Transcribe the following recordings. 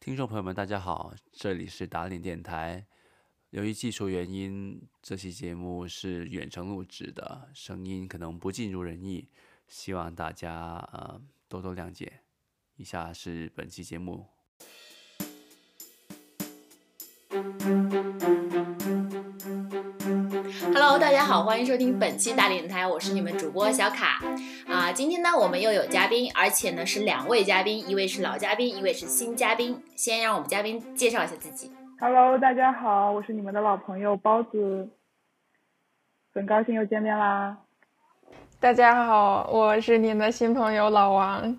听众朋友们，大家好，这里是打脸电台。由于技术原因，这期节目是远程录制的，声音可能不尽如人意，希望大家呃多多谅解。以下是本期节目。Hello，大家好，欢迎收听本期大脸台，我是你们主播小卡啊。今天呢，我们又有嘉宾，而且呢是两位嘉宾，一位是老嘉宾，一位是新嘉宾。先让我们嘉宾介绍一下自己。Hello，大家好，我是你们的老朋友包子，很高兴又见面啦。大家好，我是你们的新朋友老王，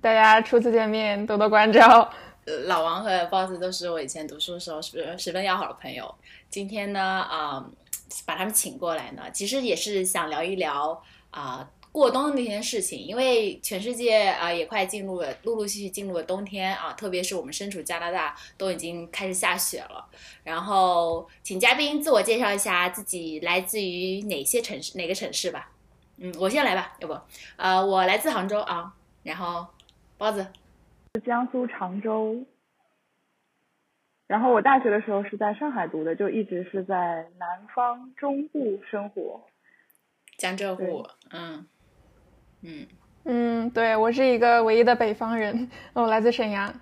大家初次见面，多多关照。老王和包子都是我以前读书的时候是十分要好的朋友。今天呢，啊，把他们请过来呢，其实也是想聊一聊啊过冬的那件事情。因为全世界啊也快进入了，陆陆续续进入了冬天啊，特别是我们身处加拿大，都已经开始下雪了。然后，请嘉宾自我介绍一下自己来自于哪些城市，哪个城市吧。嗯，我先来吧，要不，呃，我来自杭州啊，然后包子。江苏常州，然后我大学的时候是在上海读的，就一直是在南方中部生活。江浙沪，嗯，嗯嗯，对我是一个唯一的北方人，我来自沈阳。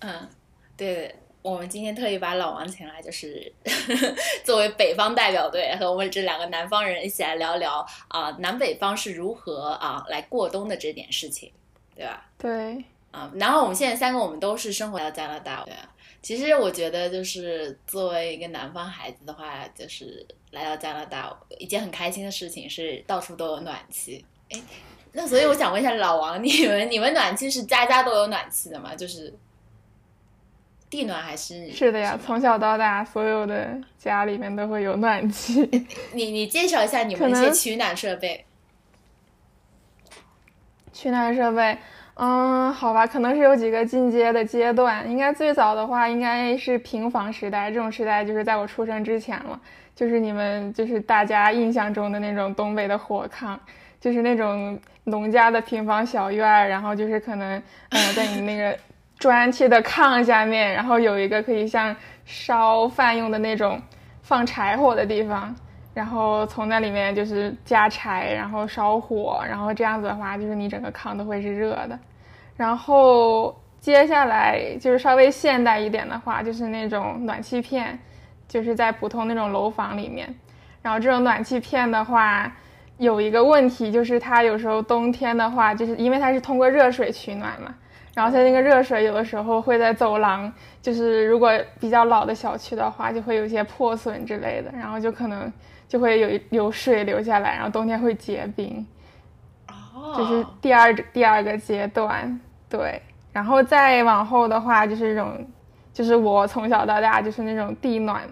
嗯，对。我们今天特意把老王请来，就是 作为北方代表队，和我们这两个南方人一起来聊聊啊，南北方是如何啊来过冬的这点事情，对吧？对。啊，然后我们现在三个我们都是生活在加拿大，对。其实我觉得，就是作为一个南方孩子的话，就是来到加拿大，一件很开心的事情是到处都有暖气。哎，那所以我想问一下老王，你们你们暖气是家家都有暖气的吗？就是。地暖还是是的呀，从小到大，所有的家里面都会有暖气。你你介绍一下你们那些取暖设备。取暖设备，嗯，好吧，可能是有几个进阶的阶段。应该最早的话，应该是平房时代，这种时代就是在我出生之前了。就是你们就是大家印象中的那种东北的火炕，就是那种农家的平房小院儿，然后就是可能嗯，在你那个。砖砌的炕下面，然后有一个可以像烧饭用的那种放柴火的地方，然后从那里面就是加柴，然后烧火，然后这样子的话，就是你整个炕都会是热的。然后接下来就是稍微现代一点的话，就是那种暖气片，就是在普通那种楼房里面。然后这种暖气片的话，有一个问题就是它有时候冬天的话，就是因为它是通过热水取暖嘛。然后它那个热水有的时候会在走廊，就是如果比较老的小区的话，就会有一些破损之类的，然后就可能就会有有水流下来，然后冬天会结冰。哦，这是第二第二个阶段，对。然后再往后的话，就是这种，就是我从小到大就是那种地暖，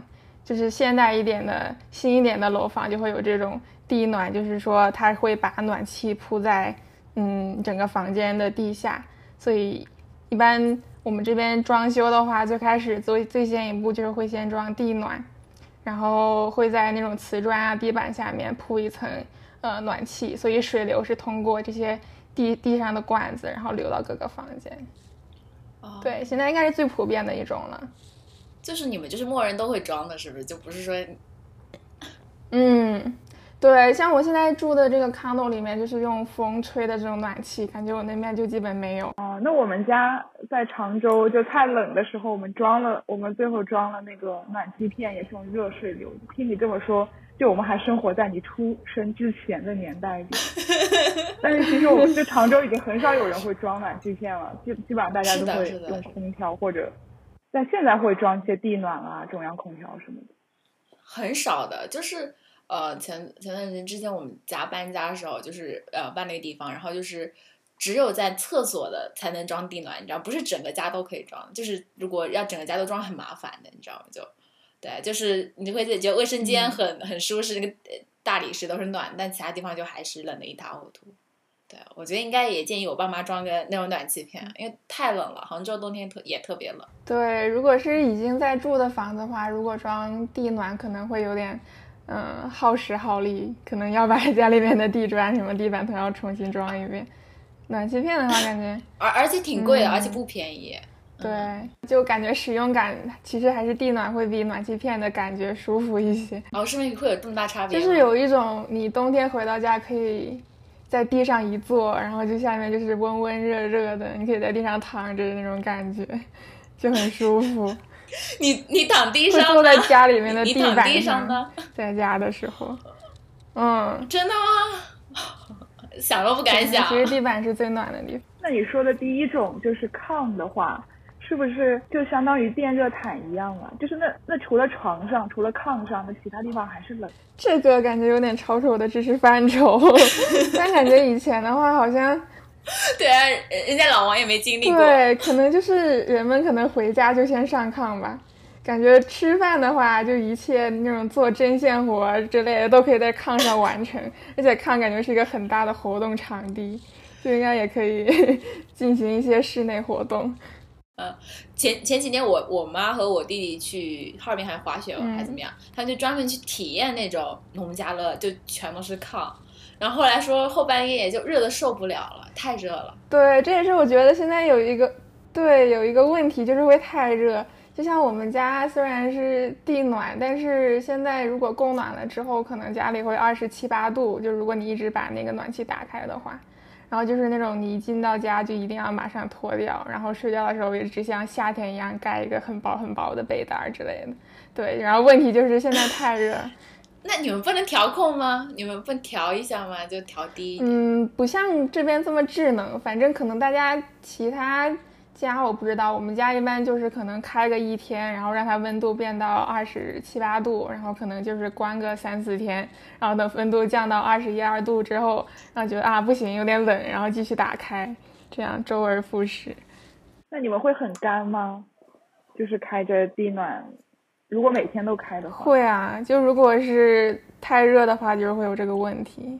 就是现代一点的新一点的楼房就会有这种地暖，就是说它会把暖气铺在嗯整个房间的地下。所以，一般我们这边装修的话，最开始最最先一步就是会先装地暖，然后会在那种瓷砖啊地板下面铺一层呃暖气，所以水流是通过这些地地上的管子，然后流到各个房间。哦，对，现在应该是最普遍的一种了。就是你们就是默认都会装的，是不是？就不是说，嗯。对，像我现在住的这个 condo 里面，就是用风吹的这种暖气，感觉我那边就基本没有。哦，那我们家在常州就太冷的时候，我们装了，我们最后装了那个暖气片，也是用热水流。听你这么说，就我们还生活在你出生之前的年代里。但是其实我们这常州已经很少有人会装暖气片了，基基本上大家都会用空调或者，但现在会装一些地暖啊、中央空调什么的。很少的，就是。呃，前前段时间之前我们家搬家的时候，就是呃搬那个地方，然后就是只有在厕所的才能装地暖，你知道，不是整个家都可以装，就是如果要整个家都装很麻烦的，你知道吗？就对，就是你会觉得卫生间很很舒适，那个大理石都是暖，但其他地方就还是冷的一塌糊涂。对，我觉得应该也建议我爸妈装个那种暖气片，因为太冷了，杭州冬天特也特别冷。对，如果是已经在住的房子的话，如果装地暖可能会有点。嗯，耗时耗力，可能要把 家里面的地砖什么地板都要重新装一遍。暖气片的话，感觉而而且挺贵的，嗯而且不便宜。对，就感觉使用感其实还是地暖会比暖气片的感觉舒服一些。然后是不是会有这么大差别？就是有一种你冬天回到家可以在地上一坐，然后就下面就是温温热热的，你可以在地上躺着的那种感觉，就很舒服。你你躺地会上坐在家里面的地板地上呢？在家的时候，嗯，真的吗？想都不敢想。其实地板是最暖的地方。那你说的第一种就是炕的话，是不是就相当于电热毯一样啊？就是那那除了床上，除了炕上，那其他地方还是冷。这个感觉有点超出我的知识范畴，但感觉以前的话好像 对啊，人人家老王也没经历过。对，可能就是人们可能回家就先上炕吧。感觉吃饭的话，就一切那种做针线活之类的都可以在炕上完成，而且炕感觉是一个很大的活动场地，就应该也可以 进行一些室内活动。前前几年我我妈和我弟弟去哈尔滨还是滑雪嗯还怎么样，他们就专门去体验那种农家乐，就全都是炕。然后后来说后半夜也就热的受不了了，太热了。对，这也是我觉得现在有一个对有一个问题，就是会太热。就像我们家虽然是地暖，但是现在如果供暖了之后，可能家里会二十七八度。就如果你一直把那个暖气打开的话，然后就是那种你一进到家就一定要马上脱掉，然后睡觉的时候也只像夏天一样盖一个很薄很薄的被单儿之类的。对，然后问题就是现在太热，那你们不能调控吗？你们不调一下吗？就调低一点。嗯，不像这边这么智能，反正可能大家其他家我不知道，我们家一般就是可能开个一天，然后让它温度变到二十七八度，然后可能就是关个三四天，然后等温度降到二十一二度之后，然后觉得啊不行有点冷，然后继续打开，这样周而复始。那你们会很干吗？就是开着地暖，如果每天都开的话，会啊，就如果是太热的话，就是会有这个问题。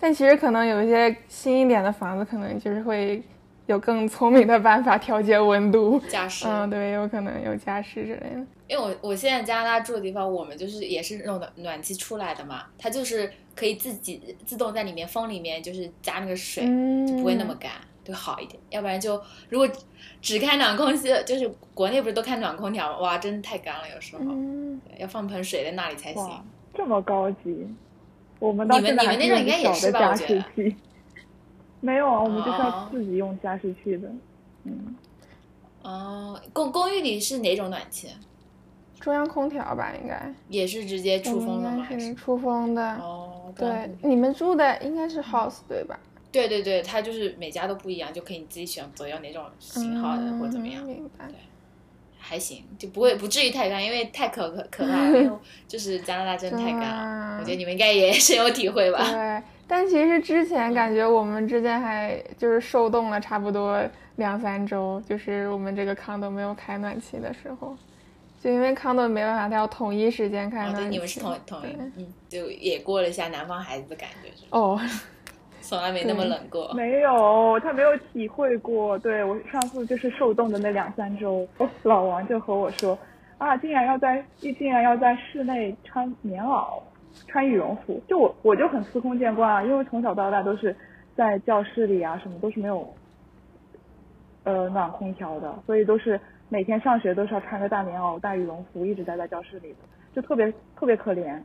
但其实可能有一些新一点的房子，可能就是会有更聪明的办法调节温度。加湿。嗯，对，有可能有加湿之类的。因为我我现在加拿大住的地方，我们就是也是那种暖暖气出来的嘛，它就是可以自己自动在里面风里面就是加那个水，嗯，就不会那么干，就好一点。要不然就如果只开暖空气，就是国内不是都开暖空调吗？哇，真的太干了，有时候、嗯，要放盆水在那里才行。这么高级。我们到你们现在还是你们那种应该也用小的加是吧我觉湿器。没有啊，我们就是要哦自己用加湿器的。嗯，哦，公公寓里是哪种暖气？中央空调吧，应该。也是直接出风的吗？出风的。哦，对，你们住的应该是 house 对吧？对对对，它就是每家都不一样，就可以你自己选择要哪种型号的、嗯或者怎么样，明白。还行，就不会不至于太干，因为太可可可怕了，因为 就是加拿大真的太干了。啊我觉得你们应该也深有体会吧？对，但其实之前感觉我们之间还就是受冻了差不多两三周，就是我们这个 condo 没有开暖气的时候，就因为 condo 没办法，他要统一时间开哦，对，暖气。你们是同同一对，嗯，就也过了一下南方孩子的感觉，是哦，从来没那么冷过。没有，他没有体会过。对我上次就是受冻的那两三周，我老王就和我说，啊，竟然要在竟然要在室内穿棉袄，穿羽绒服。就我我就很司空见惯啊，因为从小到大都是在教室里啊，什么都是没有呃暖空调的，所以都是每天上学都是要穿着大棉袄、大羽绒服，一直待在教室里的，就特别特别可怜。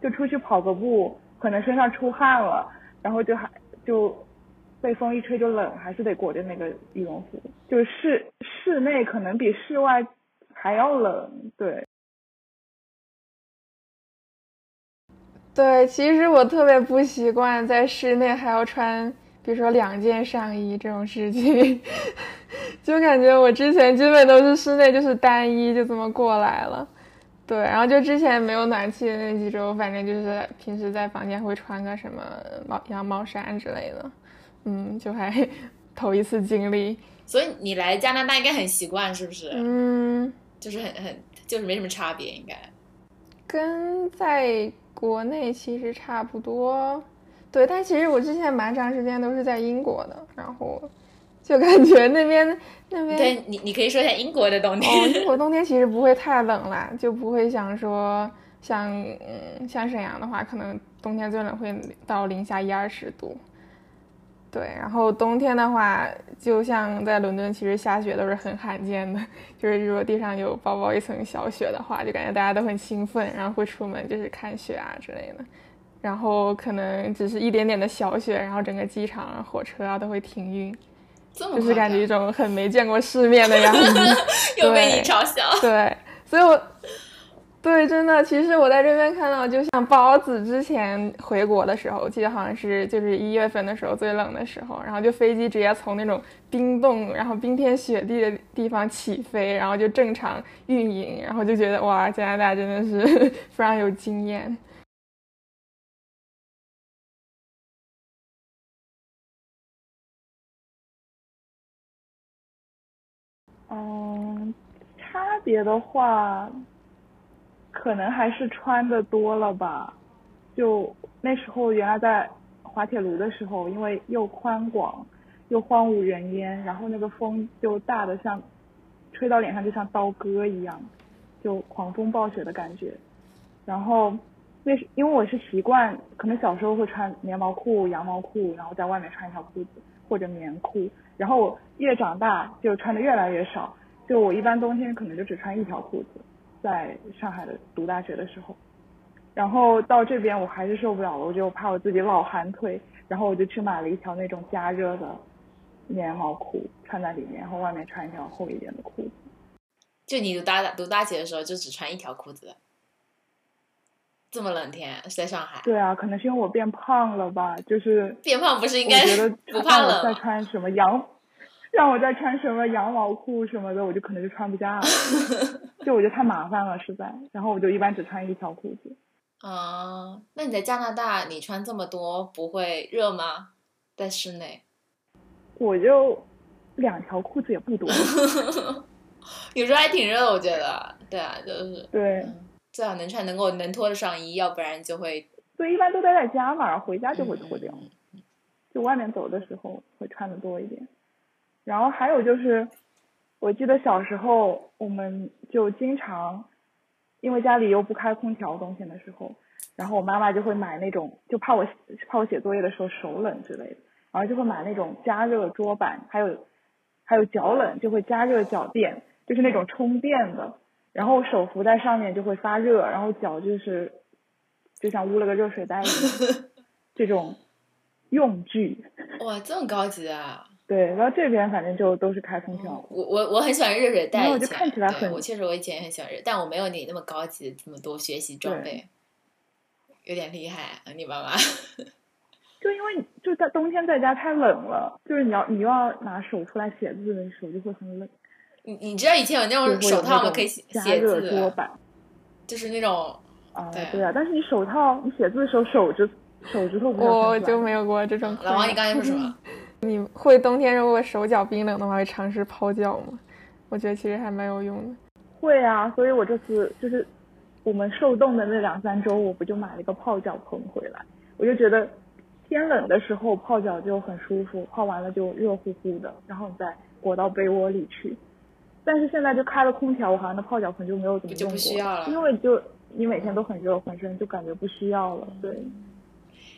就出去跑个步，可能身上出汗了，然后就还就被风一吹就冷，还是得裹着那个羽绒服。就是室室内可能比室外还要冷，对。对，其实我特别不习惯在室内还要穿，比如说两件上衣这种事情，就感觉我之前基本都是室内就是单衣就这么过来了。对，然后就之前没有暖气的那几周，反正就是平时在房间会穿个什么毛羊毛衫之类的，嗯，就还 头一次经历，所以你来加拿大应该很习惯，是不是？嗯，就是很很就是没什么差别，应该。跟在国内其实差不多，对，但其实我之前蛮长时间都是在英国的，然后就感觉那边那边对你，你可以说一下英国的冬哦，天。英国冬天其实不会太冷啦，就不会想说像嗯像沈阳的话，可能冬天最冷会到零下一二十度。对，然后冬天的话，就像在伦敦，其实下雪都是很罕见的。就是如果地上有薄薄一层小雪的话，就感觉大家都很兴奋，然后会出门就是看雪啊之类的。然后可能只是一点点的小雪，然后整个机场啊、火车啊都会停运，就是感觉一种很没见过世面的样子。又被你嘲笑。对，所以我。对，真的，其实我在这边看到，就像包子之前回国的时候，我记得好像是就是一月份的时候最冷的时候，然后就飞机直接从那种冰冻，然后冰天雪地的地方起飞，然后就正常运营，然后就觉得哇，加拿大真的是 非常有经验。嗯，差别的话。可能还是穿的多了吧，就那时候原来在滑铁卢的时候，因为又宽广又荒无人烟，然后那个风就大的像吹到脸上就像刀割一样，就狂风暴雪的感觉。然后那是因为我是习惯，可能小时候会穿棉毛裤、羊毛裤，然后在外面穿一条裤子或者棉裤，然后越长大就穿的越来越少，就我一般冬天可能就只穿一条裤子。在上海的读大学的时候，然后到这边我还是受不了了，我就怕我自己老寒腿，然后我就去买了一条那种加热的棉毛裤穿在里面，然后外面穿一条厚一点的裤子。就你读大读大学的时候就只穿一条裤子，这么冷天在上海？对啊，可能是因为我变胖了吧，就是变胖不是应该觉得不怕冷？再穿什么羊？让我再穿什么羊毛裤什么的，我就可能就穿不下了，就我觉得太麻烦了，实在。然后我就一般只穿一条裤子。啊，那你在加拿大，你穿这么多不会热吗？在室内？我就两条裤子也不多。有时候还挺热的，我觉得。对啊，就是。对。最好能穿能够能脱得上衣，要不然就会。所以一般都待在家嘛，回家就会脱掉。就外面走的时候会穿的多一点。然后还有就是，我记得小时候我们就经常，因为家里又不开空调，冬天的时候，然后我妈妈就会买那种，就怕我怕我写作业的时候手冷之类的，然后就会买那种加热桌板，还有还有脚冷就会加热脚垫，就是那种充电的，然后手扶在上面就会发热，然后脚就是就像捂了个热水袋一样，这种用具。哇，这么高级啊！对，然后这边反正就都是开空调。我我我很喜欢热水袋，就看起来很，我确实我以前也很喜欢热，但我没有你那么高级，这么多学习装备，有点厉害啊！你妈妈。就因为就在冬天在家太冷了，就是你要你又要拿手出来写字的时候就会很冷。你你知道以前有那种手套吗？可以写字桌板，就是那种啊，对啊，但是你手套你写字的时候手指手指头不我就没有过这种。老王，你刚才说什么？你会冬天如果手脚冰冷的话，会尝试泡脚吗？我觉得其实还蛮有用的。会啊，所以我这次就是我们受冻的那两三周，我不就买了一个泡脚盆回来。我就觉得天冷的时候泡脚就很舒服，泡完了就热乎乎的，然后你再裹到被窝里去。但是现在就开了空调，我好像那泡脚盆就没有怎么用过，因为就你每天都很热，浑身就感觉不需要了。对。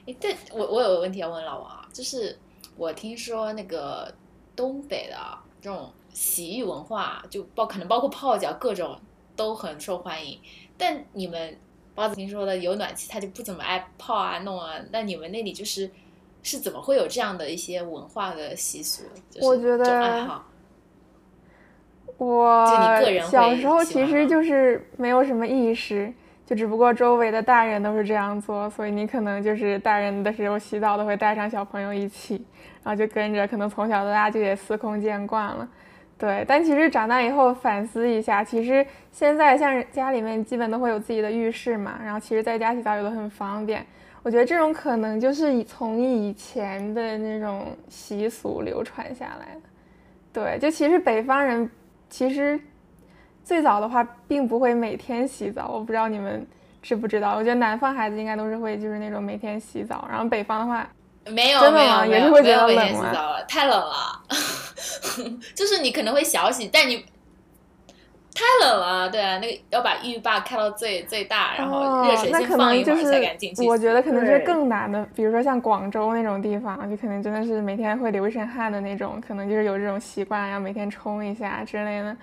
哎，对我我有个问题要问老王啊，就是。我听说那个东北的这种洗浴文化，就包可能包括泡脚，各种都很受欢迎。但你们包子听说的有暖气，他就不怎么爱泡啊弄啊。那你们那里就是是怎么会有这样的一些文化的习俗？我觉得爱好。我小时候其实就是没有什么意识。就只不过周围的大人都是这样做，所以你可能就是大人的时候洗澡都会带上小朋友一起，然后就跟着，可能从小到大就也司空见惯了。对，但其实长大以后反思一下，其实现在像家里面基本都会有自己的浴室嘛，然后其实在家洗澡也都很方便。我觉得这种可能就是以从以前的那种习俗流传下来的。对，就其实北方人其实。最早的话，并不会每天洗澡，我不知道你们知不知道。我觉得南方孩子应该都是会，就是那种每天洗澡。然后北方的话，没有，真的吗？也是会觉得冷吗？太冷了，就是你可能会小洗，但你太冷了，对啊，那个要把浴霸开到最最大，然后哦热水那可先放一会能就是儿才敢进去。我觉得可能是更难的，比如说像广州那种地方，就可能真的是每天会流一身汗的那种，可能就是有这种习惯，要每天冲一下之类的。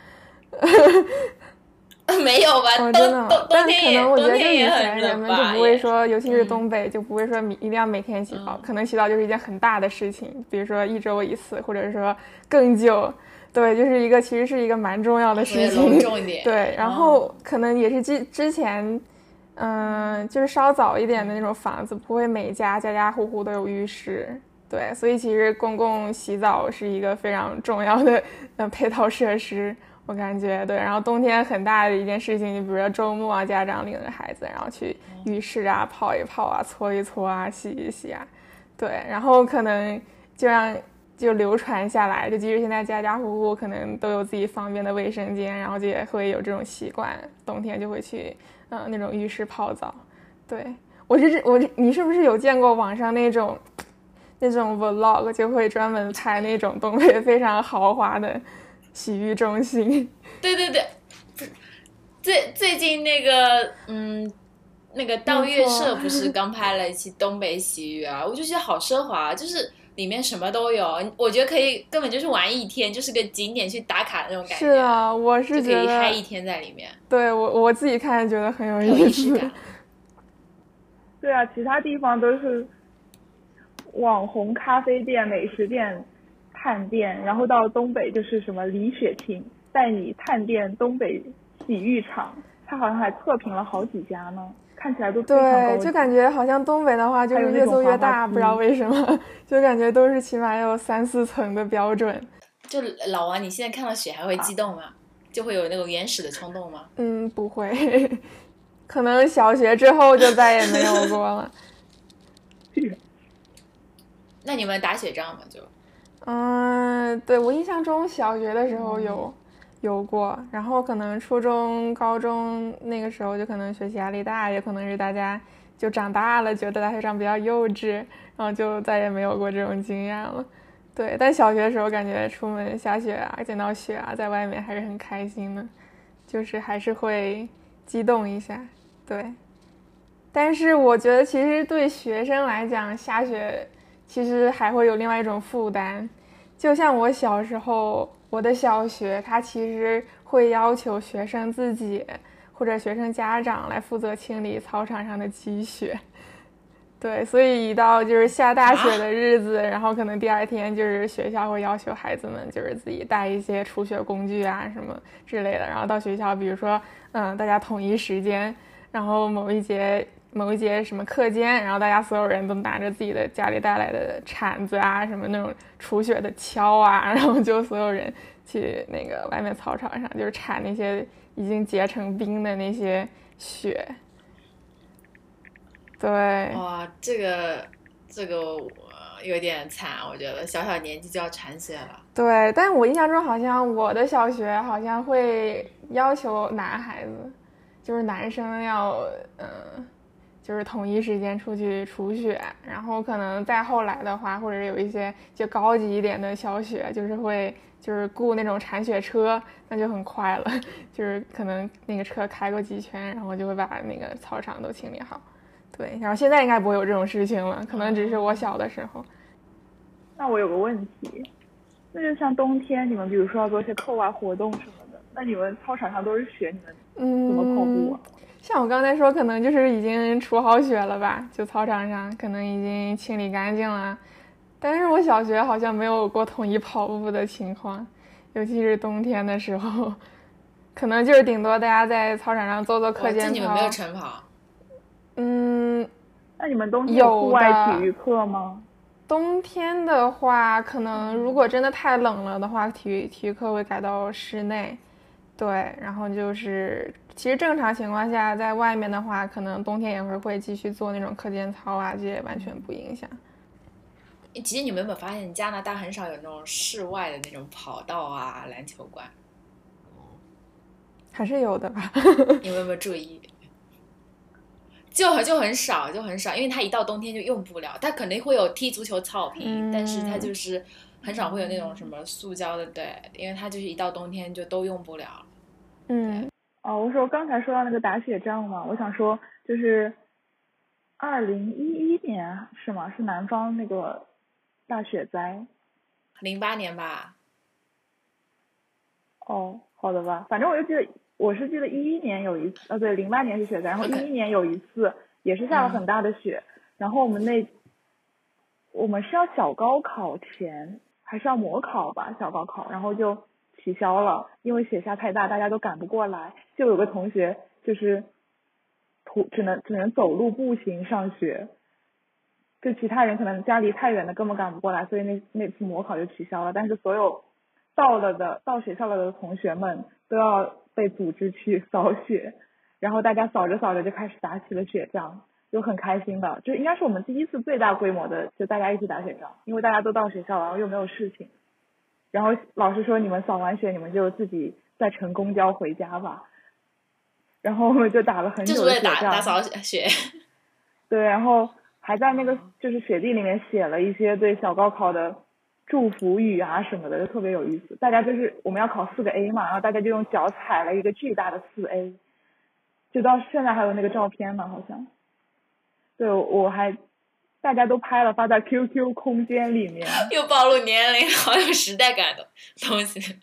没有吧？哦，冬真的吗冬，但可冬天也能我觉得就以前人？们就不会说，尤其是嗯东北，就不会说一定要每天洗澡，嗯可能洗澡就是一件很大的事情，比如说一周一次，或者说更久。对，就是一个其实是一个蛮重要的事情。重 点。对，然后可能也是之之前，嗯、就是稍早一点的那种房子，不会每家家家户户都有浴室。对，所以其实公共洗澡是一个非常重要的呃配套设施，我感觉对。然后冬天很大的一件事情，你比如说周末啊，家长领着孩子，然后去浴室啊泡一泡啊，搓一搓啊，洗一洗啊，对。然后可能就让就流传下来，就即使现在家家户户可能都有自己方便的卫生间，然后就也会有这种习惯，冬天就会去嗯、呃那种浴室泡澡。对我是我你是不是有见过网上那种那种 vlog 就会专门拍那种东北非常豪华的洗浴中心？对对对，最最近那个嗯。那个道月社不是刚拍了一期东北洗浴啊？我就觉得好奢华，就是里面什么都有，我觉得可以根本就是玩一天，就是个景点去打卡那种感觉。是啊，我就是可觉得以嗨一天在里面，对我我自己看觉得很有意思。仪式感。对啊，其他地方都是网红咖啡店、美食店、探店，然后到东北就是什么李雪琴带你探店东北洗浴场，他好像还测评了好几家呢，看起来都对，就感觉好像东北的话就是越做越大，不知道为什么，就感觉都是起码有三四层的标准。就老王，你现在看到雪还会激动吗？就会有那种原始的冲动吗？嗯，不会，可能小学之后就再也没有过了。那你们打雪仗吗？就嗯，对我印象中小学的时候有有过，然后可能初中、高中那个时候就可能学习压力大，也可能是大家就长大了，觉得打雪仗比较幼稚，然后就再也没有过这种经验了。对，但小学的时候感觉出门下雪啊，见到雪啊，在外面还是很开心的，就是还是会激动一下。对，但是我觉得其实对学生来讲，下雪其实还会有另外一种负担。就像我小时候，我的小学它其实会要求学生自己或者学生家长来负责清理操场上的积雪。对，所以一到就是下大雪的日子，然后可能第二天就是学校会要求孩子们就是自己带一些除雪工具啊什么之类的，然后到学校，比如说嗯，大家统一时间，然后某一节某一节什么课间，然后大家所有人都拿着自己的家里带来的铲子啊，什么那种除雪的锹啊，然后就所有人去那个外面操场上，就是铲那些已经结成冰的那些雪。对，哇，这个这个我有点惨，我觉得小小年纪就要铲雪了。对，但我印象中好像我的小学好像会要求男孩子，就是男生要嗯、呃就是统一时间出去除雪，然后可能再后来的话，或者有一些就高级一点的小雪，就是会就是雇那种铲雪车，那就很快了，就是可能那个车开过几圈，然后就会把那个操场都清理好。对，然后现在应该不会有这种事情了，可能只是我小的时候。那我有个问题，那就像冬天你们比如说要做一些课外活动什么的，那你们操场上都是雪，你们嗯，怎么跑步啊？像我刚才说，可能就是已经除好雪了吧，就操场上可能已经清理干净了。但是我小学好像没有过统一跑步的情况，尤其是冬天的时候，可能就是顶多大家在操场上做做课间操你们没有。晨跑？嗯，那你们冬天有户外体育课吗？冬天的话，可能如果真的太冷了的话，体育体育课会改到室内。对，然后就是，其实正常情况下，在外面的话，可能冬天也会会继续做那种课间操啊，这些完全不影响。其实你们有没有发现，加拿大很少有那种室外的那种跑道啊、篮球馆？还是有的吧。你们有没有注意？就很就很少，就很少，因为它一到冬天就用不了。它肯定会有踢足球草坪，嗯但是它就是很少会有那种什么塑胶的，对，因为它就是一到冬天就都用不了。嗯，哦，我说刚才说到那个打雪仗嘛，我想说就是二零一一年是吗？是南方那个大雪灾。零八年吧。哦，好的吧，反正我就记得，我是记得一一年有一次，呃，对，零八年是雪灾，然后一一年有一次也是下了很大的雪，然后我们那我们是要小高考前还是要模考吧，小高考，然后就取消了，因为雪下太大，大家都赶不过来，就有个同学就是徒只能只能走路步行上学，就其他人可能家离太远的根本赶不过来，所以那那次模考就取消了，但是所有到了的到学校了的同学们都要被组织去扫雪，然后大家扫着扫着就开始打起了雪仗，就很开心的，就应该是我们第一次最大规模的，就大家一起打雪仗，因为大家都到学校了，然后又没有事情，然后老师说你们扫完雪你们就自己再乘公交回家吧，然后我们就打了很久的雪仗，打打扫雪。对，然后还在那个就是雪地里面写了一些对小高考的祝福语啊什么的，就特别有意思。大家就是我们要考四个 A 嘛，然后大家就用脚踩了一个巨大的四 A，就到现在还有那个照片呢，好像。对，我还大家都拍了发在 QQ 空间里面。又暴露年龄，好有时代感的东西。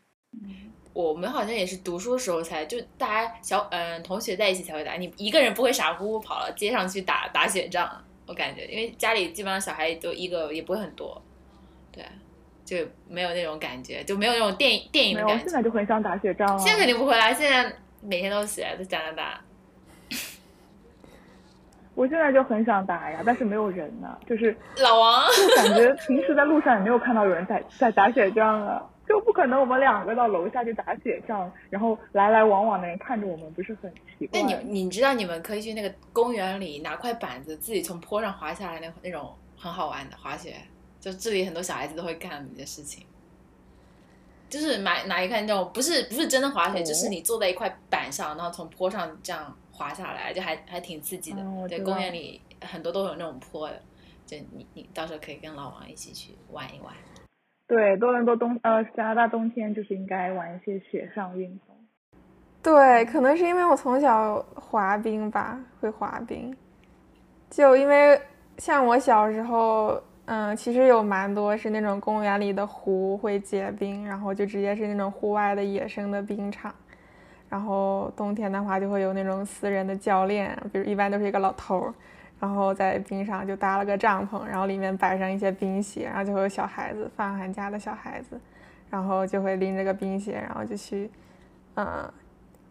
我们好像也是读书时候才就大家小嗯、同学在一起才会打，你一个人不会傻乎乎跑到街上去打打雪仗，我感觉，因为家里基本上小孩都一个也不会很多，对，就没有那种感觉，就没有那种电影电影，的感觉。现在就很想打雪仗啊。现在肯定不会啦，现在每天都雪，在加拿大。我现在就很想打呀，但是没有人呢，就是老王，就感觉平时在路上也没有看到有人在在打雪仗啊，就不可能我们两个到楼下去打雪仗，然后来来往往的人看着我们，不是很奇怪那？你你知道你们可以去那个公园里拿块板子，自己从坡上滑下来那那种很好玩的滑雪，就这里很多小孩子都会干的一件事情。就是买拿一块那种不是不是真的滑雪，哦就是你坐在一块板上，然后从坡上这样滑下来，就还还挺刺激的。对，公园里很多都有那种坡的，就你你到时候可以跟老王一起去玩一玩。对，多伦多冬呃加拿大冬天就是应该玩一些雪上运动。对，可能是因为我从小滑冰吧，会滑冰。就因为像我小时候，嗯，其实有蛮多是那种公园里的湖会结冰，然后就直接是那种户外的野生的冰场。然后冬天的话，就会有那种私人的教练，比如一般都是一个老头儿，然后在冰上就搭了个帐篷，然后里面摆上一些冰鞋，然后就会有小孩子，放寒假的小孩子，然后就会拎着个冰鞋，然后就去，嗯，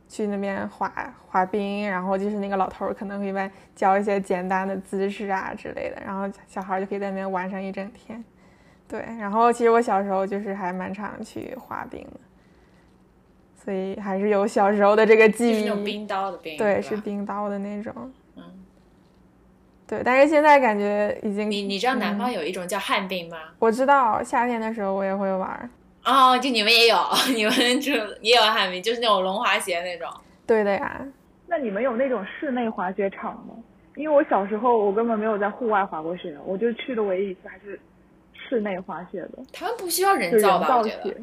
去那边滑滑冰，然后就是那个老头儿可能会一般教一些简单的姿势啊之类的，然后小孩就可以在那边玩上一整天。对，然后其实我小时候就是还蛮常去滑冰的，所以还是有小时候的这个记忆。就是那种冰刀的冰，对，是。冰刀的那种。嗯，对，但是现在感觉已经你你知道南方嗯有一种叫旱冰吗？我知道夏天的时候我也会玩儿。哦，就你们也有，你们就也有旱冰，就是那种龙滑鞋那种。对的呀，那你们有那种室内滑雪场吗？因为我小时候我根本没有在户外滑过雪，我就去的唯一一次还是室内滑雪的，他们不需要人人造吧？造我觉得雪。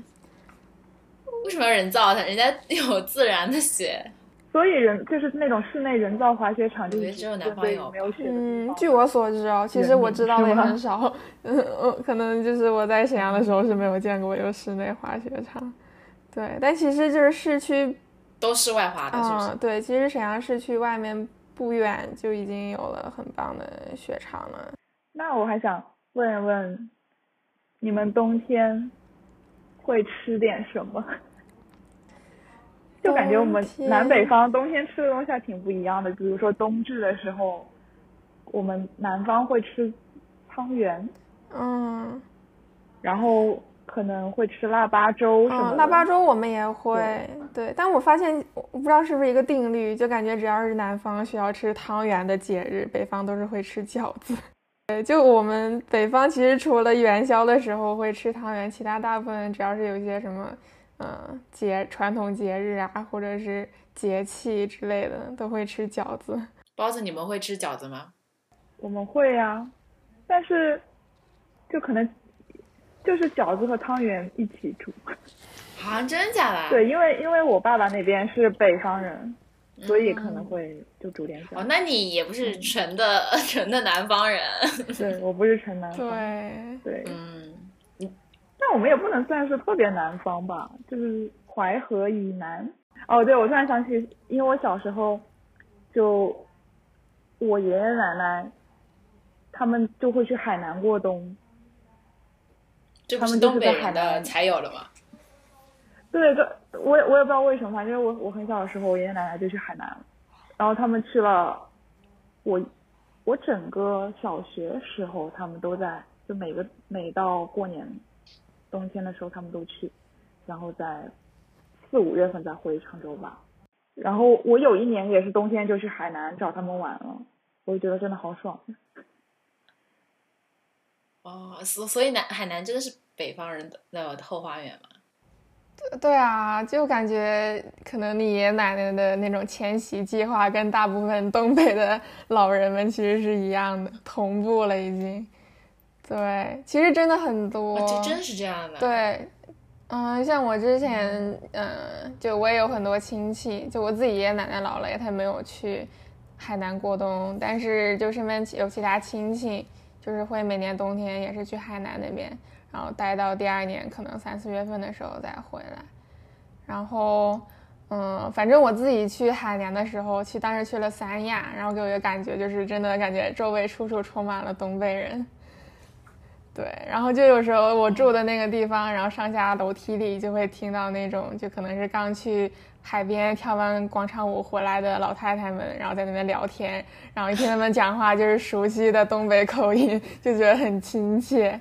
为什么要人造它？人家有自然的雪。所以人就是那种室内人造滑雪场，就是只有南方有没有雪嗯，据我所知哦，其实我知道的也很少，嗯嗯，可能就是我在沈阳的时候是没有见过有室内滑雪场。对，但其实就是市区，都室外滑的，是不是？嗯，对，其实沈阳市区外面不远就已经有了很棒的雪场了。那我还想问一问，你们冬天会吃点什么？就感觉我们南北方冬天吃的东西还挺不一样的。比如说冬至的时候，我们南方会吃汤圆，嗯，然后可能会吃腊八粥什么嗯，腊八粥我们也会，对，但我发现我不知道是不是一个定律，就感觉只要是南方需要吃汤圆的节日，北方都是会吃饺子。对，就我们北方其实除了元宵的时候会吃汤圆，其他大部分只要是有一些什么，嗯，节传统节日啊，或者是节气之类的，都会吃饺子。包子，你们会吃饺子吗？我们会啊，但是就可能就是饺子和汤圆一起煮。啊，真的假的？对，因为因为我爸爸那边是北方人，所以可能会就煮点小。哦，那你也不是纯的 纯的南方人。对，我不是纯南方。对对，嗯，但我们也不能算是特别南方吧，就是淮河以南。哦，对，我突然想起，因为我小时候就我爷爷奶奶他们就会去海南过冬。这不是东北人的才有的吗？对，对我也我也不知道为什么，反正我我很小的时候，我爷爷奶奶就去海南，然后他们去了，我我整个小学时候他们都在，就每个每到过年冬天的时候他们都去，然后在四五月份再回常州吧。然后我有一年也是冬天就去海南找他们玩了，我就觉得真的好爽。哦，所所以南海南真的是北方人的后花园嘛？对对啊，就感觉可能你爷爷奶奶的那种迁徙计划跟大部分东北的老人们其实是一样的，同步了已经。对，其实真的很多，这真是这样的。对，嗯，像我之前，嗯，就我也有很多亲戚，就我自己爷爷奶奶老了，也他没有去海南过冬，但是就身边有其他亲戚。就是会每年冬天也是去海南那边，然后待到第二年可能三四月份的时候再回来。然后，嗯，反正我自己去海南的时候，去当时去了三亚，然后给我的感觉就是真的感觉周围处处充满了东北人。对，然后就有时候我住的那个地方，然后上下楼梯里就会听到那种就可能是刚去。海边跳完广场舞回来的老太太们，然后在那边聊天，然后一听他们讲话就是熟悉的东北口音，就觉得很亲切。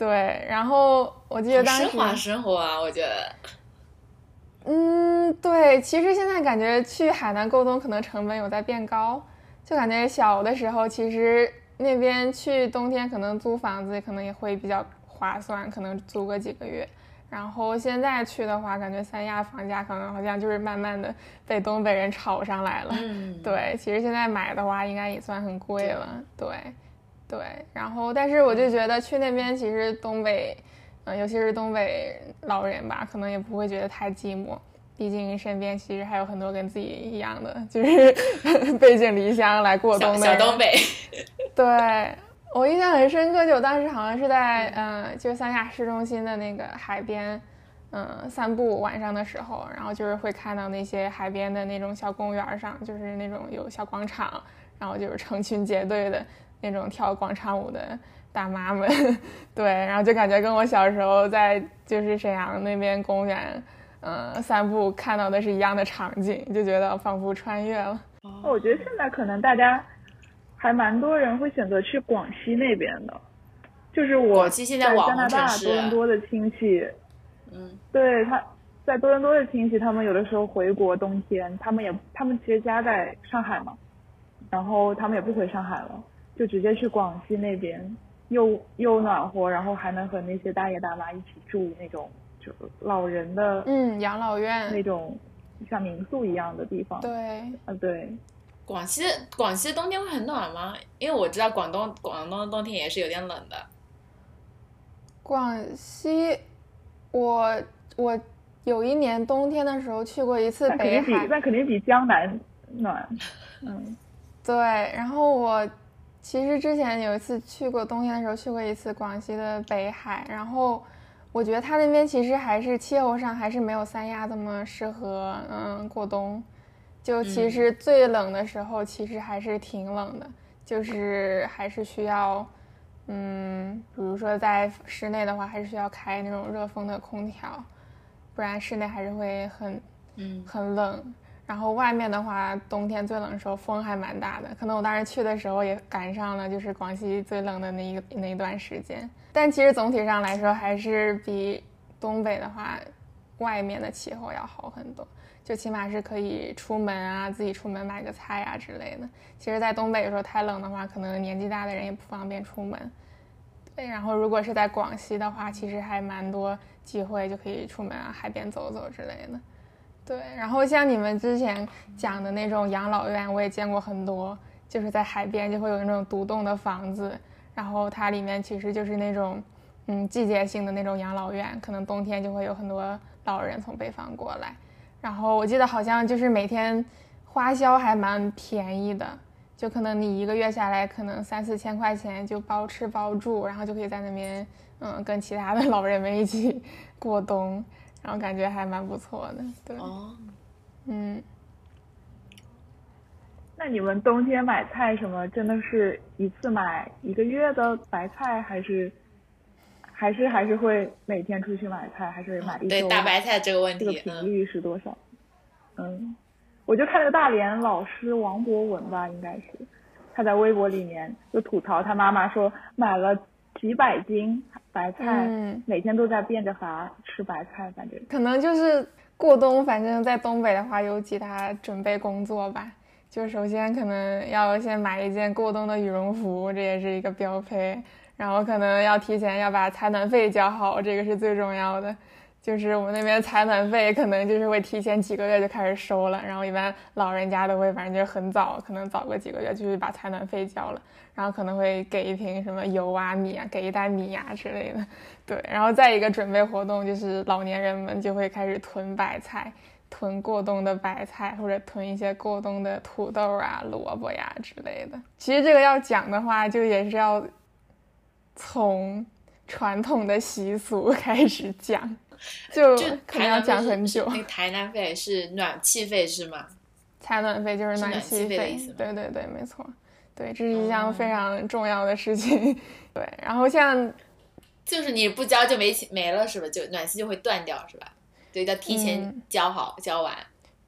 对，然后我记得当时奢华生活啊，我觉得。嗯，对，其实现在感觉去海南过冬可能成本有在变高，就感觉小的时候其实那边去冬天可能租房子可能也会比较划算，可能租个几个月。然后现在去的话，感觉三亚房价可能好像就是慢慢的被东北人炒上来了。嗯，对，其实现在买的话应该也算很贵了。对，对。然后，但是我就觉得去那边其实东北，嗯，尤其是东北老人吧，可能也不会觉得太寂寞，毕竟身边其实还有很多跟自己一样的，就是 背井离乡来过冬的小东北。对。我印象很深刻，就我当时好像是在嗯，就三亚市中心的那个海边，嗯，散步晚上的时候，然后就是会看到那些海边的那种小公园上，就是那种有小广场，然后就是成群结队的那种跳广场舞的大妈们，对，然后就感觉跟我小时候在就是沈阳那边公园，嗯，散步看到的是一样的场景，就觉得仿佛穿越了。我觉得现在可能大家。还蛮多人会选择去广西那边的，就是我在加拿大多伦多的亲戚，嗯，对他在多伦多的亲戚，他们有的时候回国冬天，他们也他们其实家在上海嘛，然后他们也不回上海了，就直接去广西那边，又又暖和，然后还能和那些大爷大妈一起住那种就老人的嗯养老院那种像民宿一样的地方，对，啊对。广西广西的冬天会很暖吗？因为我知道广东广东的冬天也是有点冷的。广西，我我有一年冬天的时候去过一次北海，那肯定比江南暖。嗯，对。然后我其实之前有一次去过冬天的时候去过一次广西的北海，然后我觉得它那边其实还是气候上还是没有三亚这么适合嗯过冬。就其实最冷的时候，其实还是挺冷的，就是还是需要，嗯，比如说在室内的话，还是需要开那种热风的空调，不然室内还是会很，嗯，很冷。然后外面的话，冬天最冷的时候风还蛮大的，可能我当时去的时候也赶上了，就是广西最冷的那一那一段时间。但其实总体上来说，还是比东北的话，外面的气候要好很多。就起码是可以出门啊，自己出门买个菜啊之类的。其实，在东北有时候太冷的话，可能年纪大的人也不方便出门。对，然后如果是在广西的话，其实还蛮多机会就可以出门啊，海边走走之类的。对，然后像你们之前讲的那种养老院，我也见过很多，就是在海边就会有那种独栋的房子，然后它里面其实就是那种，嗯季节性的那种养老院，可能冬天就会有很多老人从北方过来。然后我记得好像就是每天花销还蛮便宜的，就可能你一个月下来可能三四千块钱就包吃包住，然后就可以在那边嗯跟其他的 老人们一起过冬，然后感觉还蛮不错的。对，哦，嗯。那你们冬天买菜什么，真的是一次买一个月的白菜，还是还是还是会每天出去买菜，还是买一周？对大白菜这个问题这个，频率是多少？嗯，我就看那个大连老师王博文吧，应该是他在微博里面就吐槽他妈妈说买了几百斤白菜，嗯每天都在变着法吃白菜，反正可能就是过冬，反正在东北的话有其他准备工作吧。就首先可能要先买一件过冬的羽绒服，这也是一个标配。然后可能要提前要把采暖费交好，这个是最重要的。就是我们那边采暖费可能就是会提前几个月就开始收了，然后一般老人家都会反正就是很早，可能早个几个月就去把采暖费交了，然后可能会给一瓶什么油啊米啊，给一袋米呀、之类的。对，然后再一个准备活动就是老年人们就会开始囤白菜。囤过冬的白菜，或者囤一些过冬的土豆啊、萝卜呀之类的。其实这个要讲的话，就也是要从传统的习俗开始讲，就就可能要讲很久。那个台南费是暖气费是吗？采暖费就是是暖气气费的意思吗对对对，没错，对，这是一项哦非常重要的事情。对，然后像就是你不交就没没了是吧？就暖气就会断掉是吧？对，要提前嗯交好、交完。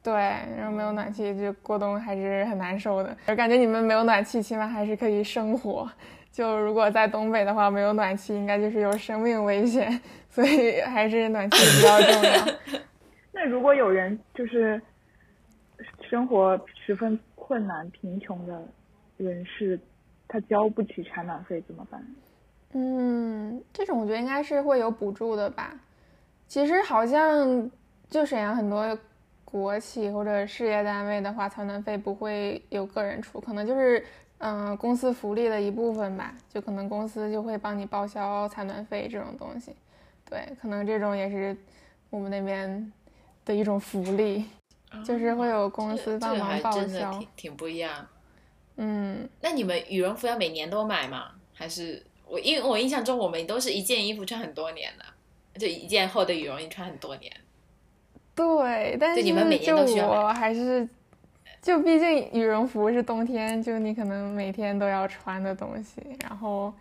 对，然后没有暖气就过冬还是很难受的。我感觉你们没有暖气，起码还是可以生活。就如果在东北的话，没有暖气，应该就是有生命危险，所以还是暖气比较重要。那如果有人就是生活十分困难、贫穷的人士，他交不起采暖费怎么办？嗯，这种我觉得应该是会有补助的吧。其实好像就沈阳很多国企或者事业单位的话，采暖费不会有个人出，可能就是嗯、呃公司福利的一部分吧。就可能公司就会帮你报销采暖费这种东西。对，可能这种也是我们那边的一种福利，就是会有公司帮忙报还真的销。挺挺不一样。嗯，那你们羽绒服要每年都买吗？还是我因为我印象中我们都是一件衣服穿很多年的，就一件厚的羽绒衣穿很多年。对，但是对你们每年就我还是，就毕竟羽绒服是冬天，就你可能每天都要穿的东西，然后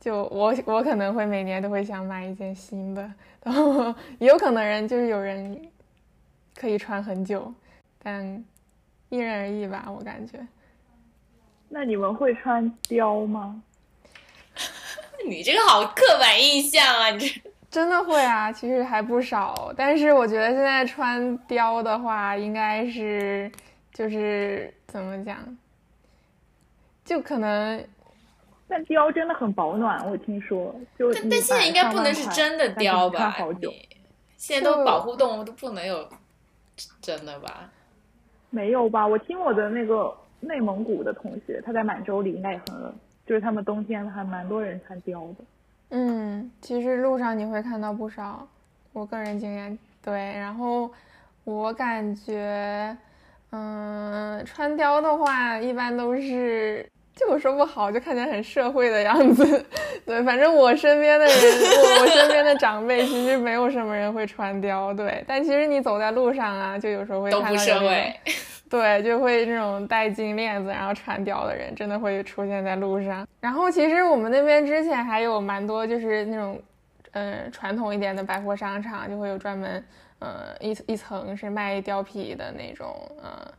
就我我可能会每年都会想买一件新的，然后也有可能人就是有人可以穿很久，但因人而异吧，我感觉。那你们会穿貂吗？你这个好刻板印象啊！你这真的会啊，其实还不少。但是我觉得现在穿貂的话，应该是就是怎么讲，就可能但貂真的很保暖，我听说。就但但现在应该不能是真的貂吧？现在都保护动物都不能有真的吧？没有吧？我听我的那个内蒙古的同学，他在满洲里应该也很冷，就是他们冬天还蛮多人穿貂的。嗯，其实路上你会看到不少，我个人经验对。然后我感觉，嗯，穿貂的话，一般都是，就我说不好，就看起来很社会的样子。对，反正我身边的人，我我身边的长辈，其实没有什么人会穿貂。对，但其实你走在路上啊，就有时候会看到社会。对，就会这种戴金链子然后穿貂的人，真的会出现在路上。然后其实我们那边之前还有蛮多，就是那种，嗯，传统一点的百货商场，就会有专门，呃，一一层是卖貂皮的那种，呃，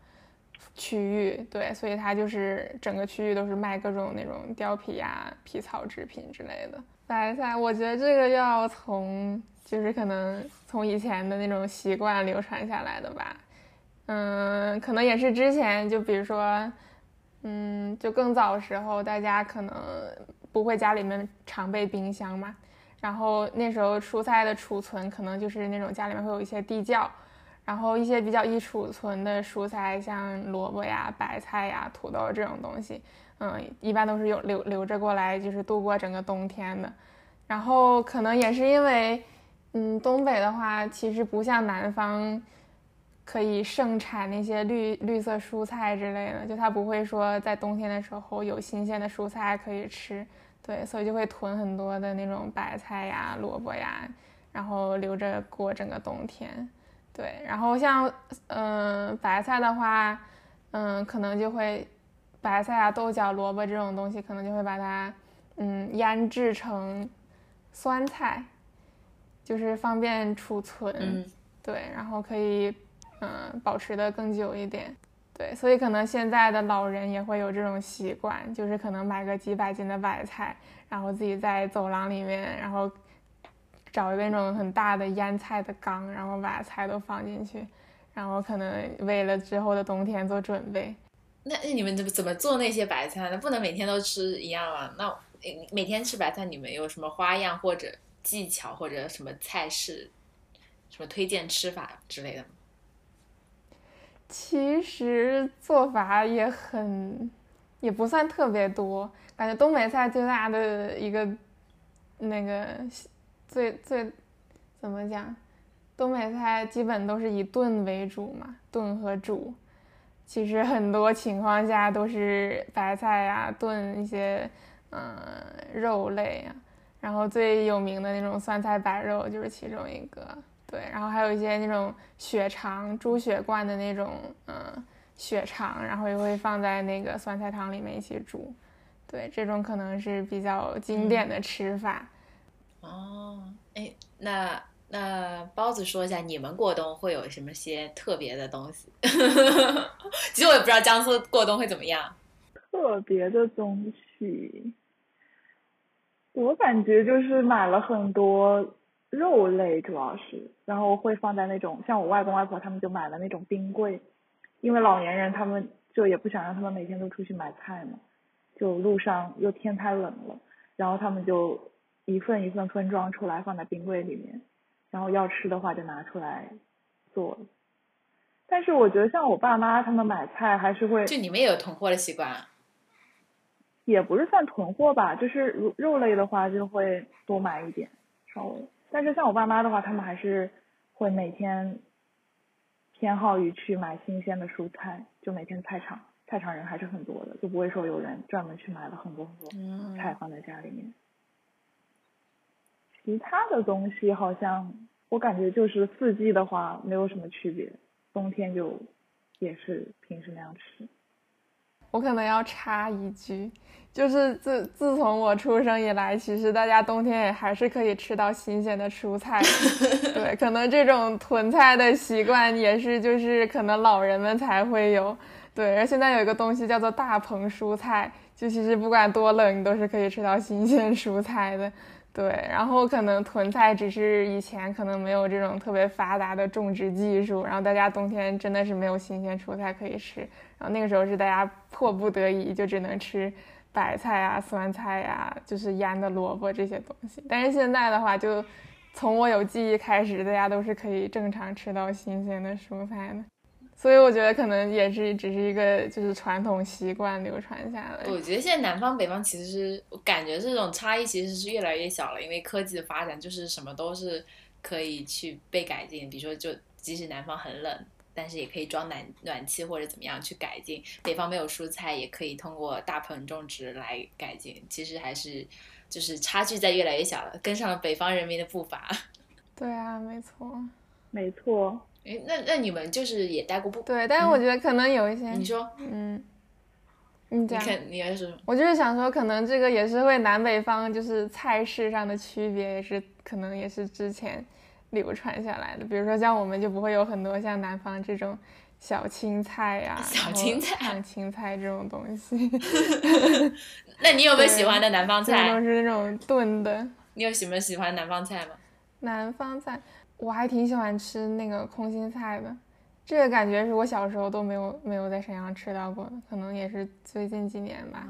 区域。对，所以它就是整个区域都是卖各种那种貂皮呀、皮草制品之类的。白菜，我觉得这个要从就是可能从以前的那种习惯流传下来的吧。嗯，可能也是之前就比如说，嗯，就更早时候，大家可能不会家里面常备冰箱嘛，然后那时候蔬菜的储存可能就是那种家里面会有一些地窖，然后一些比较易储存的蔬菜，像萝卜呀、白菜呀、土豆这种东西，嗯，一般都是有留留着过来，就是度过整个冬天的。然后可能也是因为，嗯，东北的话其实不像南方，可以盛产那些绿绿色蔬菜之类的，就它不会说在冬天的时候有新鲜的蔬菜可以吃，对，所以就会囤很多的那种白菜呀、萝卜呀，然后留着过整个冬天。对，然后像嗯白菜的话，嗯可能就会白菜啊、豆角、萝卜这种东西，可能就会把它嗯腌制成酸菜，就是方便储存。嗯，对，然后可以嗯保持的更久一点。对，所以可能现在的老人也会有这种习惯，就是可能买个几百斤的白菜，然后自己在走廊里面，然后。找一个那种很大的腌菜的缸，然后把菜都放进去，然后可能为了之后的冬天做准备。那那你们怎么怎么做那些白菜呢？不能每天都吃一样啊？那每天吃白菜，你们有什么花样或者技巧或者什么菜式，什么推荐吃法之类的吗？其实做法也很，也不算特别多。感觉东北菜最大的一个那个。最最怎么讲？东北菜基本都是以炖为主嘛，炖和煮。其实很多情况下都是白菜呀炖一些嗯肉类啊，然后最有名的那种酸菜白肉就是其中一个。对，然后还有一些那种血肠、猪血灌的那种嗯血肠，然后也会放在那个酸菜汤里面一起煮。对，这种可能是比较经典的吃法。哦，哎，那那包子说一下，你们过冬会有什么些特别的东西？其实我也不知道江苏过冬会怎么样。特别的东西，我感觉就是买了很多肉类，主要是，然后会放在那种像我外公外婆他们就买了那种冰柜，因为老年人他们就也不想让他们每天都出去买菜嘛，就路上又天太冷了，然后他们就。一份一份分装出来放在冰柜里面，然后要吃的话就拿出来做。但是我觉得像我爸妈他们买菜还是会，就你们也有囤货的习惯？也不是算囤货吧，就是肉肉类的话就会多买一点，稍微。但是像我爸妈的话，他们还是会每天偏好于去买新鲜的蔬菜，就每天菜场菜场人还是很多的，就不会说有人专门去买了很多很多菜放在家里面。其他的东西好像我感觉就是四季的话没有什么区别，冬天就也是平时那样吃。我可能要插一句，就是自自从我出生以来，其实大家冬天也还是可以吃到新鲜的蔬菜。对，可能这种囤菜的习惯也是就是可能老人们才会有。对，而现在有一个东西叫做大棚蔬菜，就其实不管多冷，你都是可以吃到新鲜蔬菜的。对，然后可能囤菜只是以前可能没有这种特别发达的种植技术，然后大家冬天真的是没有新鲜蔬菜可以吃，然后那个时候是大家迫不得已就只能吃白菜啊、酸菜呀，就是腌的萝卜这些东西。但是现在的话，就从我有记忆开始，大家都是可以正常吃到新鲜的蔬菜的。所以我觉得可能也是只是一个就是传统习惯流传下来。我觉得现在南方北方其实我感觉这种差异其实是越来越小了，因为科技的发展就是什么都是可以去被改进。比如说，就即使南方很冷，但是也可以装暖暖气或者怎么样去改进。北方没有蔬菜，也可以通过大棚种植来改进。其实还是就是差距在越来越小了，跟上了北方人民的步伐。对啊，没错，没错。哎，那那你们就是也待过不？对，但是我觉得可能有一些。你说，嗯，你讲，你还是？我就是想说，可能这个也是会南北方就是菜式上的区别，也是可能也是之前流传下来的。比如说像我们就不会有很多像南方这种小青菜呀、小青菜、烫青菜这种东西。那你有没有喜欢的南方菜？都是那种炖的。你有什么喜欢南方菜吗？南方菜。我还挺喜欢吃那个空心菜的，这个感觉是我小时候都没有没有在沈阳吃到过的，可能也是最近几年吧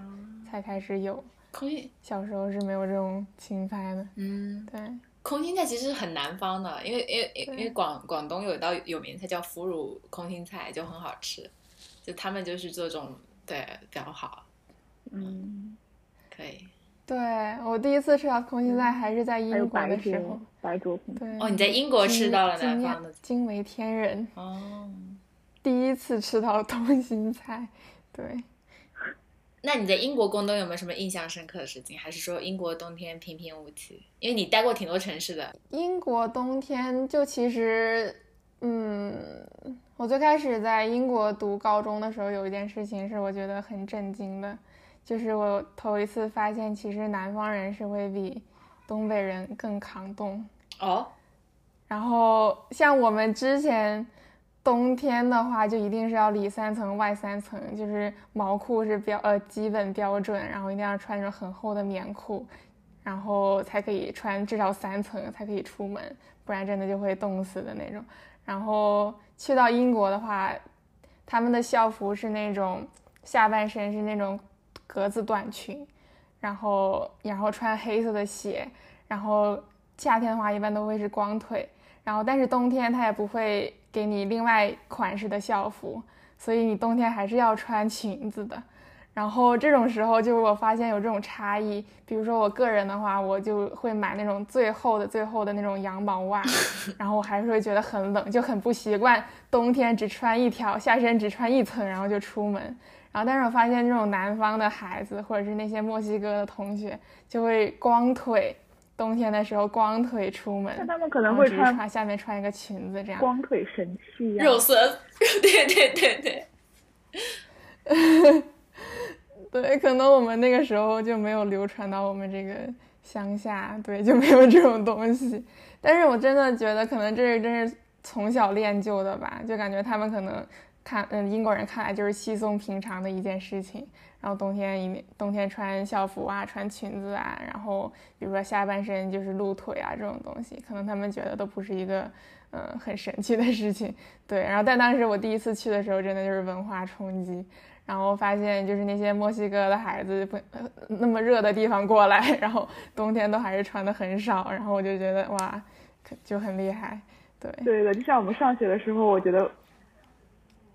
才开始有。空心小时候是没有这种青菜的。嗯，对。空心菜其实很南方的，因为因为因为广广东有一道有名菜叫腐乳空心菜，就很好吃，就他们就是做这种对比较好。嗯，可以。对我第一次吃到空心菜还是在英国的时候，白灼空对。哦，你在英国吃到了南方的惊为天人，哦。第一次吃到空 心菜，对。那你在英国过冬有没有什么印象深刻的事情？还是说英国冬天平平无奇？因为你待过挺多城市的。英国冬天就其实，嗯，我最开始在英国读高中的时候，有一件事情是我觉得很震惊的，就是我头一次发现，其实南方人是会比东北人更抗冻。哦，然后像我们之前冬天的话，就一定是要里三层外三层，就是毛裤是标呃基本标准，然后一定要穿那种很厚的棉裤，然后才可以穿至少三层才可以出门，不然真的就会冻死的那种。然后去到英国的话，他们的校服是那种下半身是那种格子短裙，然后然后穿黑色的鞋，然后夏天的话一般都会是光腿，然后但是冬天它也不会给你另外款式的校服，所以你冬天还是要穿裙子的。然后这种时候，就是我发现有这种差异。比如说我个人的话，我就会买那种最厚的、最厚的那种羊毛袜，然后我还是会觉得很冷，就很不习惯冬天只穿一条，下身只穿一层，然后就出门。然后但是我发现这种南方的孩子，或者是那些墨西哥的同学，就会光腿，冬天的时候光腿出门，那他们可能会穿下面穿一个裙子这样。光腿神器啊，肉色，对对对对。对，可能我们那个时候就没有流传到我们这个乡下，对，就没有这种东西。但是我真的觉得，可能这是真是从小练就的吧，就感觉他们可能看，嗯，英国人看来就是稀松平常的一件事情。然后冬天一冬天穿校服啊，穿裙子啊，然后比如说下半身就是露腿啊这种东西，可能他们觉得都不是一个，嗯，很神奇的事情。对，然后但当时我第一次去的时候，真的就是文化冲击。然后发现就是那些墨西哥的孩子不那么热的地方过来，然后冬天都还是穿的很少，然后我就觉得哇，就很厉害，对对的，就像我们上学的时候，我觉得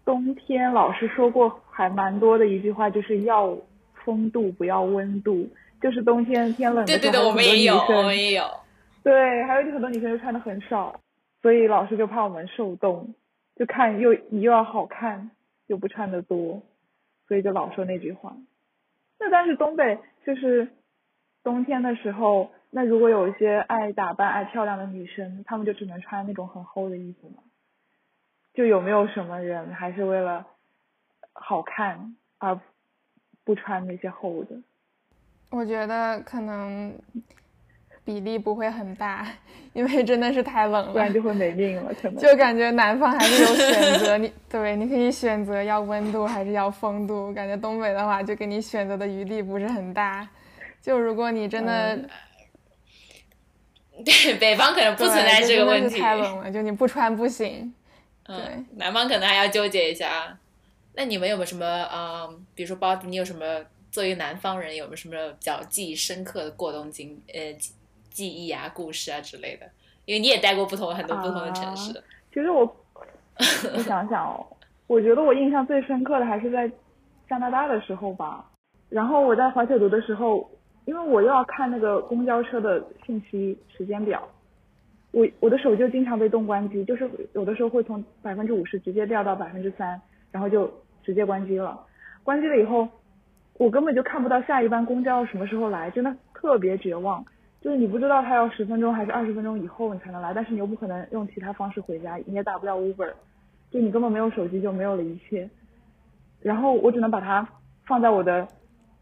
冬天老师说过还蛮多的一句话，就是要风度不要温度，就是冬天天冷的时候，对对对，我们也有，女生我们也有。对，还有就很多女生就穿的很少，所以老师就怕我们受冻，就看又你又要好看，又不穿的多，所以就老说那句话。那但是东北就是冬天的时候，那如果有一些爱打扮、爱漂亮的女生，她们就只能穿那种很厚的衣服吗？就有没有什么人还是为了好看而不穿那些厚的？我觉得可能比例不会很大，因为真的是太冷了，不然就会没命了，可能。就感觉南方还是有选择，你对，你可以选择要温度还是要风度，感觉东北的话就给你选择的余地不是很大。就如果你真的、嗯对，北方可能不存在这个问题。太冷了，就你不穿不行。嗯，南方可能还要纠结一下。那你们有没有什么嗯，比如说包子，你有什么作为南方人有没有什么比较记忆深刻的过冬经呃记记忆啊、故事啊之类的？因为你也待过不同很多不同的城市。其实我我想想哦，我觉得我印象最深刻的还是在加拿大的时候吧。然后我在滑铁卢的时候，因为我又要看那个公交车的信息时间表，我我的手就经常被冻关机，就是有的时候会从百分之五十直接掉到百分之三，然后就直接关机了。关机了以后，我根本就看不到下一班公交什么时候来，真的特别绝望。就是你不知道他要十分钟还是二十分钟以后你才能来，但是你又不可能用其他方式回家，你也打不了 Uber，就你根本没有手机就没有了一切。然后我只能把它放在我的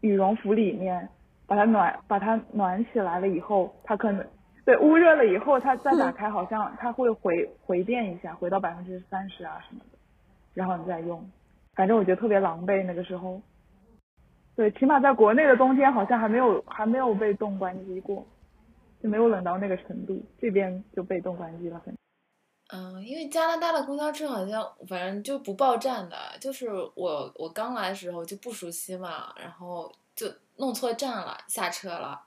羽绒服里面，把它暖把它暖起来了以后，它可能对捂热了以后，它再打开，好像它会回回电一下，回到百分之三十啊什么的，然后你再用。反正我觉得特别狼狈那个时候。对，起码在国内的冬天好像还没有还没有被冻关机过。就没有冷到那个程度，这边就被冻关机了很。嗯，因为加拿大的公交车好像反正就不报站的，就是我我刚来的时候就不熟悉嘛，然后就弄错站了，下车了，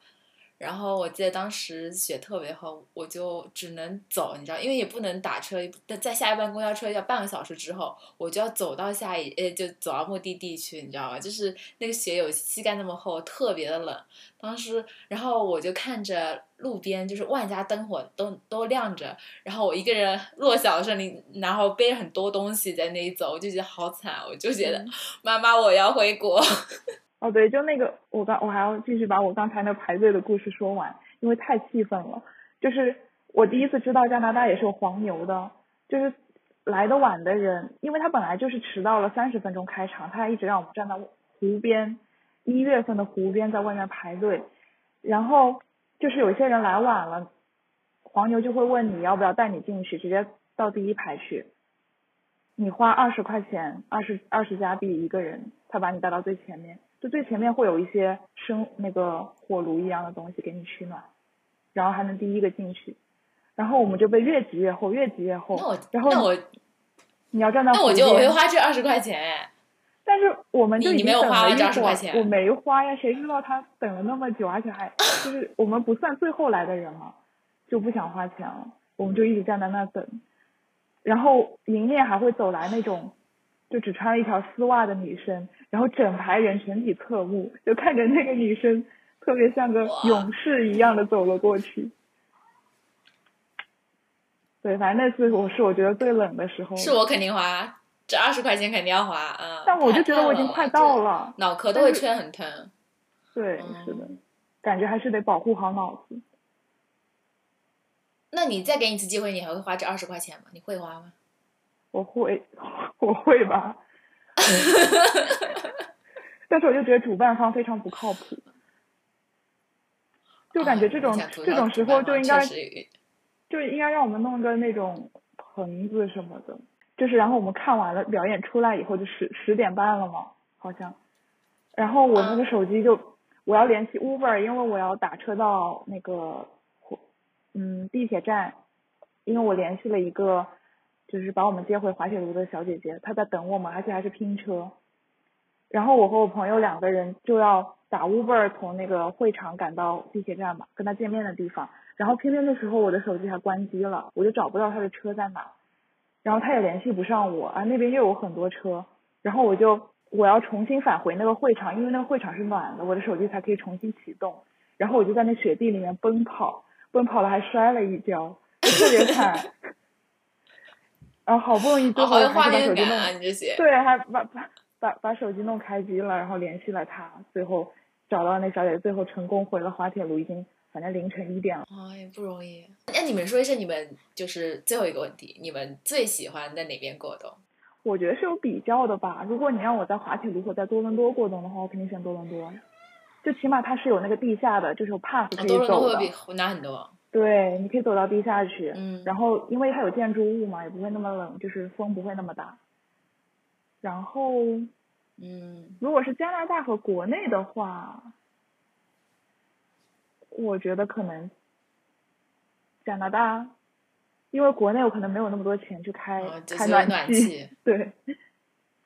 然后我记得当时雪特别厚，我就只能走，你知道，因为也不能打车，在下一班公交车要半个小时之后，我就要走到下一，呃，就走到目的地去，你知道吧？就是那个雪有膝盖那么厚，特别的冷。当时，然后我就看着路边就是万家灯火都都亮着，然后我一个人弱小的森林，然后背着很多东西在那里走，我就觉得好惨，我就觉得妈妈我要回国。哦，对，就那个，我刚我还要继续把我刚才那排队的故事说完，因为太气愤了。就是我第一次知道加拿大也是有黄牛的，就是来的晚的人，因为他本来就是迟到了三十分钟开场，他还一直让我们站在湖边，一月份的湖边在外面排队，然后就是有些人来晚了，黄牛就会问你要不要带你进去，直接到第一排去，你花二十块钱，二十二十加币一个人，他把你带到最前面。就最前面会有一些生那个火炉一样的东西给你取暖，然后还能第一个进去，然后我们就被越挤越后，越挤越后。那我然后那我你要站到那我觉得我会花这二十块钱。但是我们就你已经等你没有花这了一会20块钱儿，我没花呀，谁知道他等了那么久，而且还 就是我们不算最后来的人嘛，就不想花钱了，我们就一直站在那等，然后迎面还会走来那种。就只穿了一条丝袜的女生，然后整排人全体侧目，就看着那个女生特别像个勇士一样的走了过去。对，反正那次我是我觉得最冷的时候。是我肯定花，这二十块钱肯定要花，嗯。但我就觉得我已经快到了，了，脑壳都会吹得很疼。对，嗯是的，感觉还是得保护好脑子。那你再给你一次机会，你还会花这二十块钱吗？你会花吗？我会，我会吧。但是我就觉得主办方非常不靠谱，就感觉这种、这种时候就应该就应该让我们弄个那种棚子什么的，就是然后我们看完了表演出来以后就十十点半了嘛，好像，然后我那个手机就、我要联系 Uber，因为我要打车到那个火嗯地铁站，因为我联系了一个就是把我们接回滑铁卢的小姐姐，她在等我们，而且还是拼车，然后我和我朋友两个人就要打 Uber 从那个会场赶到地铁站嘛，跟他见面的地方。然后偏偏那时候我的手机还关机了，我就找不到他的车在哪，然后他也联系不上我，啊那边又有很多车，然后我就我要重新返回那个会场，因为那个会场是暖的，我的手机才可以重新启动。然后我就在那雪地里面奔跑，奔跑了还摔了一跤，特别惨。然后好不容易最哦，后把手机弄啊！你这些，对，还把把把把手机弄开机了，然后联系了他，最后找到那小姐姐，最后成功回了滑铁卢，已经反正凌晨一点了。哎，不容易。那你们说一下，你们就是最后一个问题，你们最喜欢在哪边过冬？我觉得是有比较的吧。如果你让我在滑铁卢或在多伦多过冬的话，我肯定选多伦多呀。就起码它是有那个地下的，就是有 pass 可以啊多伦多走的。会比湖南很多。对，你可以走到地下去。嗯然后因为它有建筑物嘛，也不会那么冷，就是风不会那么大。然后嗯，如果是加拿大和国内的话，我觉得可能加拿大，因为国内我可能没有那么多钱去开、哦开暖气。气对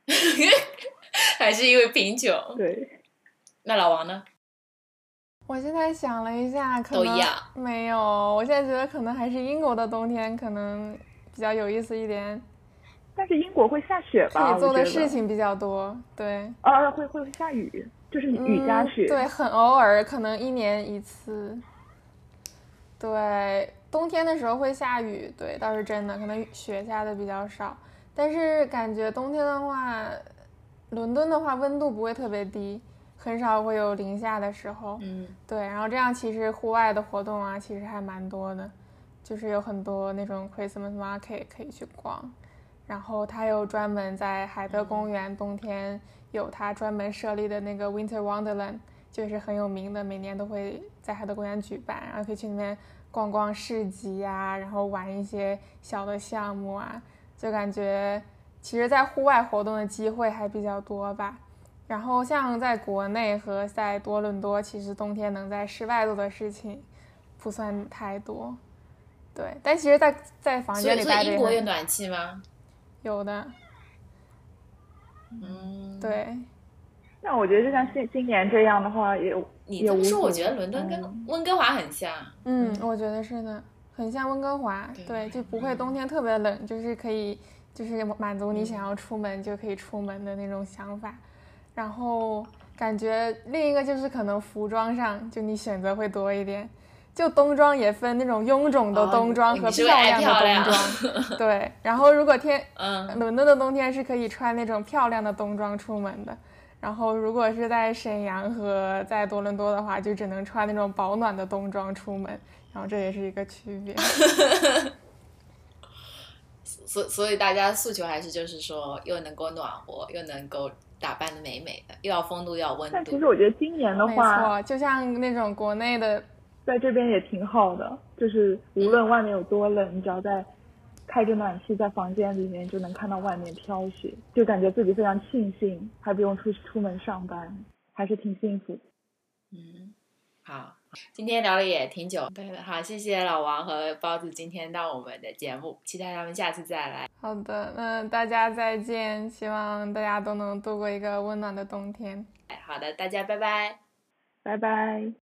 还是因为贫穷。对，那老王呢？我现在想了一下，可能都一样没有。我现在觉得可能还是英国的冬天可能比较有意思一点，但是英国会下雪吧？可以做的事情比较多。对，啊，会会下雨，就是雨加雪。嗯。对，很偶尔，可能一年一次。对，冬天的时候会下雨，对，倒是真的，可能雪下的比较少。但是感觉冬天的话，伦敦的话温度不会特别低，很少会有零下的时候。嗯，对，然后这样其实户外的活动啊，其实还蛮多的，就是有很多那种 Christmas market 可以去逛，然后它有专门在海德公园冬天有它专门设立的那个 Winter Wonderland，就是很有名的，每年都会在海德公园举办，然后可以去那边逛逛市集啊，然后玩一些小的项目啊，就感觉其实在户外活动的机会还比较多吧。然后像在国内和在多伦多，其实冬天能在室外做的事情不算太多，对。但其实在，在房间里待着以所以英国有暖气吗？有的，嗯，。对。那我觉得就像今今年这样的话，也你这么说，我觉得伦敦跟嗯温哥华很像。嗯，我觉得是的，很像温哥华，对对，就不会冬天特别冷，就是可以，就是满足你想要出门就可以出门的那种想法。然后感觉另一个就是可能服装上，就你选择会多一点。就冬装也分那种臃肿的哦冬装和你是不是爱亮的冬装，对。然后如果天 嗯，伦敦的冬天是可以穿那种漂亮的冬装出门的，然后如果是在沈阳和在多伦多的话，就只能穿那种保暖的冬装出门，然后这也是一个区别。所所以大家诉求还是就是说，又能够暖和，又能够打扮的美美的，又要风度，又要温度但其实。我觉得今年的没话，错，就像那种国内的，在这边也挺好的，就是无论外面有多冷，你只要在开着暖气在房间里面，就能看到外面飘雪，就感觉自己非常庆幸，还不用出出门上班，还是挺幸福的。嗯，好，今天聊了也挺久，对的，好，谢谢老王和包子今天到我们的节目，期待他们下次再来。好的，那大家再见，希望大家都能度过一个温暖的冬天。好的，大家拜拜。拜拜。